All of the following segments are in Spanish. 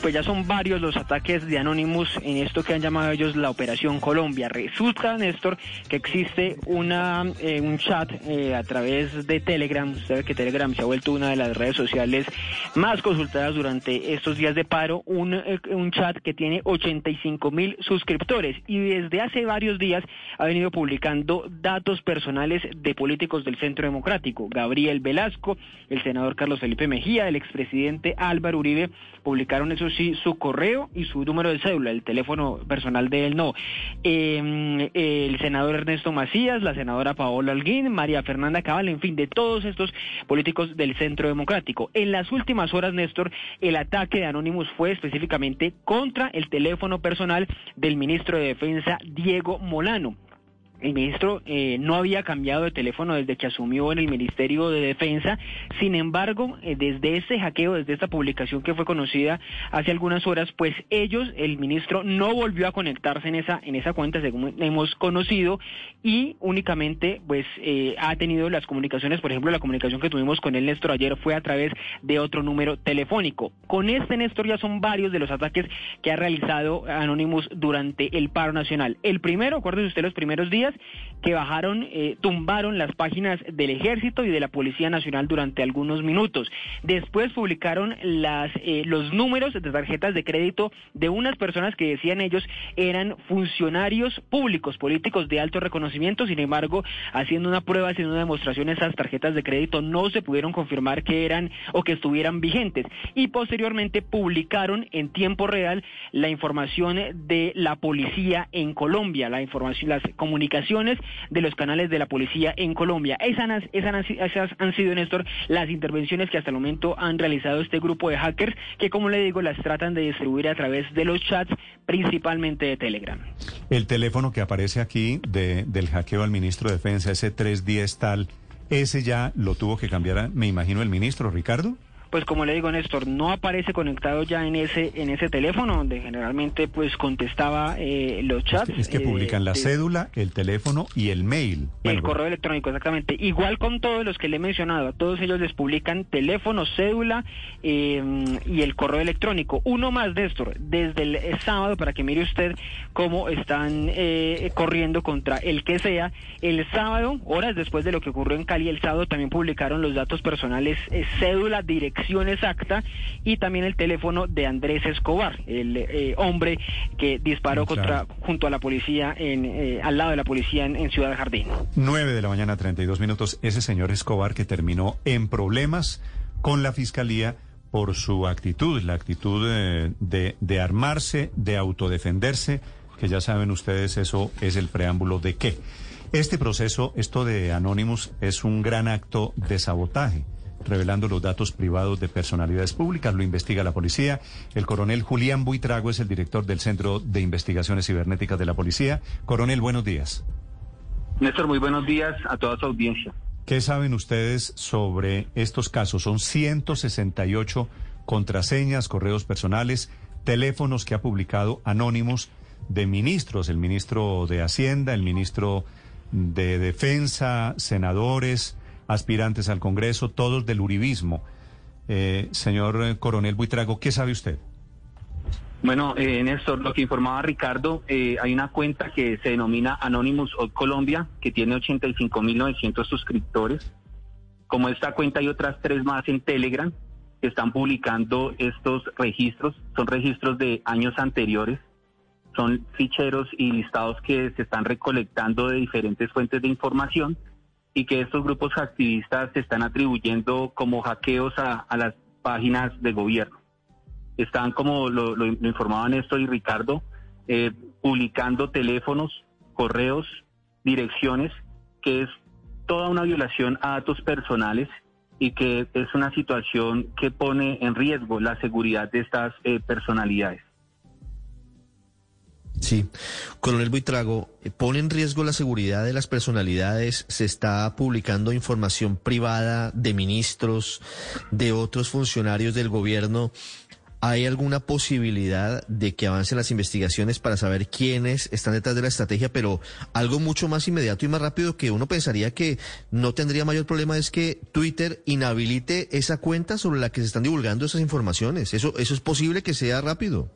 Pues ya son varios los ataques de Anonymous en esto que han llamado ellos la Operación Colombia. Resulta, Néstor, que existe una eh, un chat eh, a través de Telegram. Usted sabe que Telegram se ha vuelto una de las redes sociales más consultadas durante estos días de paro. Un, eh, un chat que tiene 85 mil suscriptores y desde hace varios días ha venido publicando datos personales de políticos del Centro Democrático. Gabriel Velasco, el senador Carlos Felipe Mejía, el expresidente Álvaro Uribe publicaron eso sí su correo y su número de cédula, el teléfono personal de él no. Eh, el senador Ernesto Macías, la senadora Paola Alguín, María Fernanda Cabal, en fin, de todos estos políticos del Centro Democrático. En las últimas horas, Néstor, el ataque de Anonymous fue específicamente contra el teléfono personal del ministro de Defensa, Diego Molano el ministro eh, no había cambiado de teléfono desde que asumió en el Ministerio de Defensa. Sin embargo, eh, desde ese hackeo, desde esta publicación que fue conocida hace algunas horas, pues ellos, el ministro, no volvió a conectarse en esa en esa cuenta, según hemos conocido, y únicamente, pues, eh, ha tenido las comunicaciones. Por ejemplo, la comunicación que tuvimos con el Néstor ayer fue a través de otro número telefónico. Con este Néstor ya son varios de los ataques que ha realizado Anonymous durante el paro nacional. El primero, acuérdese usted, los primeros días que bajaron, eh, tumbaron las páginas del Ejército y de la Policía Nacional durante algunos minutos. Después publicaron eh, los números de tarjetas de crédito de unas personas que decían ellos eran funcionarios públicos, políticos de alto reconocimiento. Sin embargo, haciendo una prueba, haciendo una demostración, esas tarjetas de crédito no se pudieron confirmar que eran o que estuvieran vigentes. Y posteriormente publicaron en tiempo real la información de la policía en Colombia, la información, las comunicaciones de los canales de la policía en Colombia. Esas, esas, esas han sido, Néstor, las intervenciones que hasta el momento han realizado este grupo de hackers que, como le digo, las tratan de distribuir a través de los chats, principalmente de Telegram. El teléfono que aparece aquí de, del hackeo al ministro de Defensa, ese 310 tal, ese ya lo tuvo que cambiar, me imagino, el ministro, Ricardo pues como le digo Néstor, no aparece conectado ya en ese en ese teléfono donde generalmente pues contestaba eh, los chats. Es que, es que publican eh, la de- cédula, el teléfono y el mail. el Bueno, correo electrónico, exactamente. Igual con todos los que le he mencionado, a todos ellos les publican teléfono, cédula eh, y el correo electrónico. Uno más, Néstor, desde el eh, sábado, para que mire usted cómo están eh, corriendo contra el que sea. El sábado, horas después de lo que ocurrió en Cali, el sábado también publicaron los datos personales, eh, cédula, dirección exacta y también el teléfono de Andrés Escobar, el eh, hombre que disparó Claro. contra junto a la policía en, eh, al lado de la policía en, en Ciudad Jardín. 9 de la mañana, 32 minutos. Ese señor Escobar que terminó en problemas con la fiscalía por su actitud, la actitud eh, de, de armarse, de autodefenderse, que ya saben ustedes, eso es el preámbulo de qué. Este proceso, esto de Anonymous, es un gran acto de sabotaje, revelando los datos privados de personalidades públicas, lo investiga la policía. El coronel Julián Buitrago es el director del Centro de Investigaciones Cibernéticas de la Policía. Coronel, buenos días. Néstor, muy buenos días a toda su audiencia. ¿Qué saben ustedes sobre estos casos? Son 168 contraseñas, correos personales, teléfonos que ha publicado Anónimos de ministros, el ministro de Hacienda, el ministro de Defensa, senadores, aspirantes al Congreso, todos del Uribismo. Eh, señor eh, coronel Buitrago, ¿qué sabe usted? Bueno, eh, Néstor, lo que informaba Ricardo, eh, hay una cuenta que se denomina Anonymous Colombia, que tiene 85.900 suscriptores. Como esta cuenta hay otras tres más en Telegram que están publicando estos registros. Son registros de años anteriores. Son ficheros y listados que se están recolectando de diferentes fuentes de información y que estos grupos activistas se están atribuyendo como hackeos a, las páginas de gobierno. Están, como lo informaban esto y Ricardo, eh, publicando teléfonos, correos, direcciones, que es toda una violación a datos personales y que es una situación que pone en riesgo la seguridad de estas eh, personalidades. Sí, coronel Buitrago, eh, ¿pone en riesgo la seguridad de las personalidades? ¿Se está publicando información privada de ministros, de otros funcionarios del gobierno? ¿Hay alguna posibilidad de que avancen las investigaciones para saber quiénes están detrás de la estrategia? Pero algo mucho más inmediato y más rápido que uno pensaría que no tendría mayor problema es que Twitter inhabilite esa cuenta sobre la que se están divulgando esas informaciones. ¿Eso, eso es posible que sea rápido?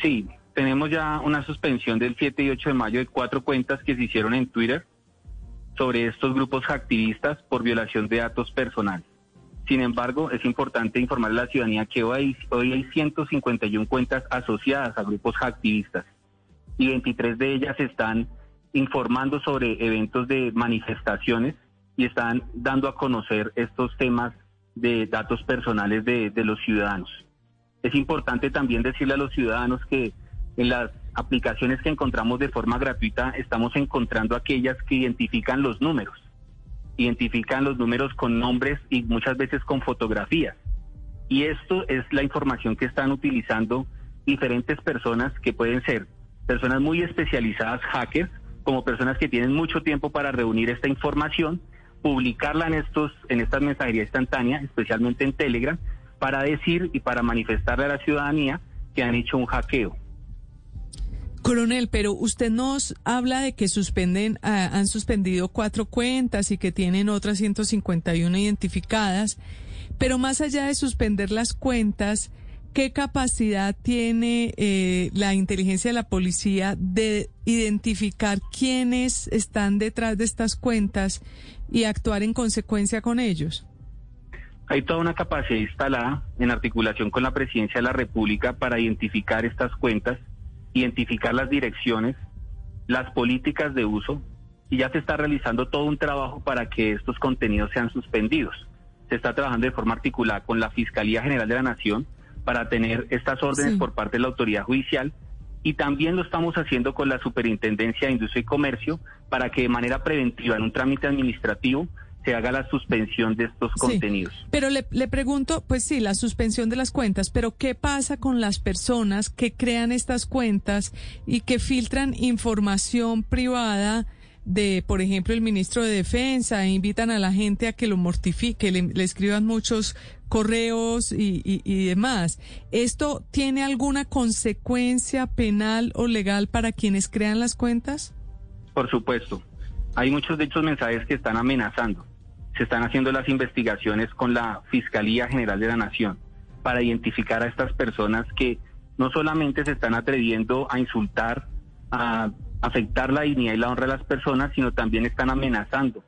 Sí, tenemos ya una suspensión del 7 y 8 de mayo de cuatro cuentas que se hicieron en Twitter sobre estos grupos activistas por violación de datos personales. Sin embargo, es importante informar a la ciudadanía que hoy, hoy hay 151 cuentas asociadas a grupos activistas y 23 de ellas están informando sobre eventos de manifestaciones y están dando a conocer estos temas de datos personales de, de los ciudadanos. Es importante también decirle a los ciudadanos que en las aplicaciones que encontramos de forma gratuita estamos encontrando aquellas que identifican los números, identifican los números con nombres y muchas veces con fotografías. Y esto es la información que están utilizando diferentes personas que pueden ser personas muy especializadas, hackers, como personas que tienen mucho tiempo para reunir esta información, publicarla en estos en esta mensajería instantánea, especialmente en Telegram, para decir y para manifestarle a la ciudadanía que han hecho un hackeo. Coronel, pero usted nos habla de que suspenden, ah, han suspendido cuatro cuentas y que tienen otras 151 identificadas, pero más allá de suspender las cuentas, ¿qué capacidad tiene eh, la inteligencia de la policía de identificar quiénes están detrás de estas cuentas y actuar en consecuencia con ellos? Hay toda una capacidad instalada en articulación con la Presidencia de la República para identificar estas cuentas identificar las direcciones, las políticas de uso y ya se está realizando todo un trabajo para que estos contenidos sean suspendidos. Se está trabajando de forma articulada con la Fiscalía General de la Nación para tener estas órdenes por parte de la autoridad judicial y también lo estamos haciendo con la Superintendencia de Industria y Comercio para que de manera preventiva en un trámite administrativo se haga la suspensión de estos contenidos. Pero le, le, pregunto, pues sí, la suspensión de las cuentas, pero ¿qué pasa con las personas que crean estas cuentas y que filtran información privada? de, por ejemplo, el ministro de Defensa, e invitan a la gente a que lo mortifique, le, le escriban muchos correos y, y, y, demás. ¿Esto tiene alguna consecuencia penal o legal para quienes crean las cuentas? Por supuesto. Hay muchos de estos mensajes que están amenazando se están haciendo las investigaciones con la Fiscalía General de la Nación para identificar a estas personas que no solamente se están atreviendo a insultar, a afectar la dignidad y la honra de las personas, sino también están amenazando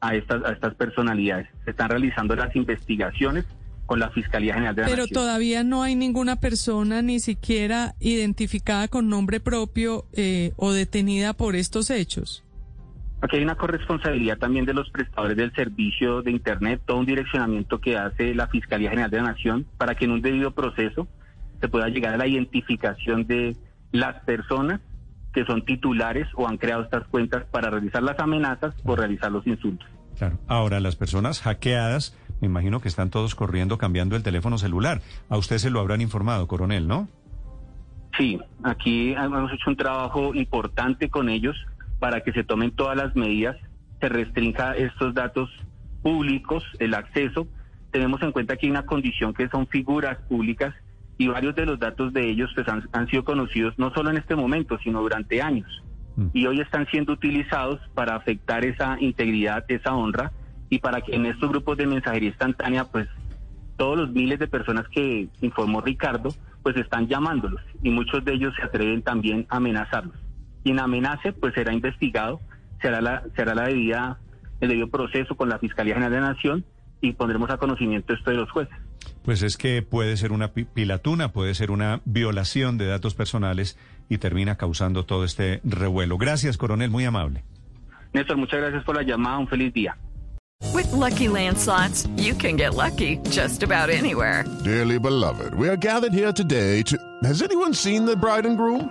a estas, a estas personalidades. Se están realizando las investigaciones con la Fiscalía General de la Pero Nación. Pero todavía no hay ninguna persona ni siquiera identificada con nombre propio eh, o detenida por estos hechos. Aquí hay una corresponsabilidad también de los prestadores del servicio de Internet, todo un direccionamiento que hace la Fiscalía General de la Nación para que en un debido proceso se pueda llegar a la identificación de las personas que son titulares o han creado estas cuentas para realizar las amenazas o realizar los insultos. Claro. Ahora, las personas hackeadas, me imagino que están todos corriendo cambiando el teléfono celular. A usted se lo habrán informado, coronel, ¿no? Sí, aquí hemos hecho un trabajo importante con ellos para que se tomen todas las medidas, se restrinja estos datos públicos, el acceso. Tenemos en cuenta que hay una condición que son figuras públicas y varios de los datos de ellos pues, han, han sido conocidos no solo en este momento, sino durante años. Mm. Y hoy están siendo utilizados para afectar esa integridad, esa honra y para que en estos grupos de mensajería instantánea, pues todos los miles de personas que informó Ricardo, pues están llamándolos y muchos de ellos se atreven también a amenazarlos quien amenace pues será investigado, será la, será la debida, el debido proceso con la Fiscalía General de la Nación y pondremos a conocimiento esto de los jueces. Pues es que puede ser una pilatuna, puede ser una violación de datos personales y termina causando todo este revuelo. Gracias, coronel, muy amable. Néstor, muchas gracias por la llamada, un feliz día. With lucky landslots, you can get lucky just about anywhere. Dearly beloved, we are gathered here today to. Has anyone seen the bride and groom?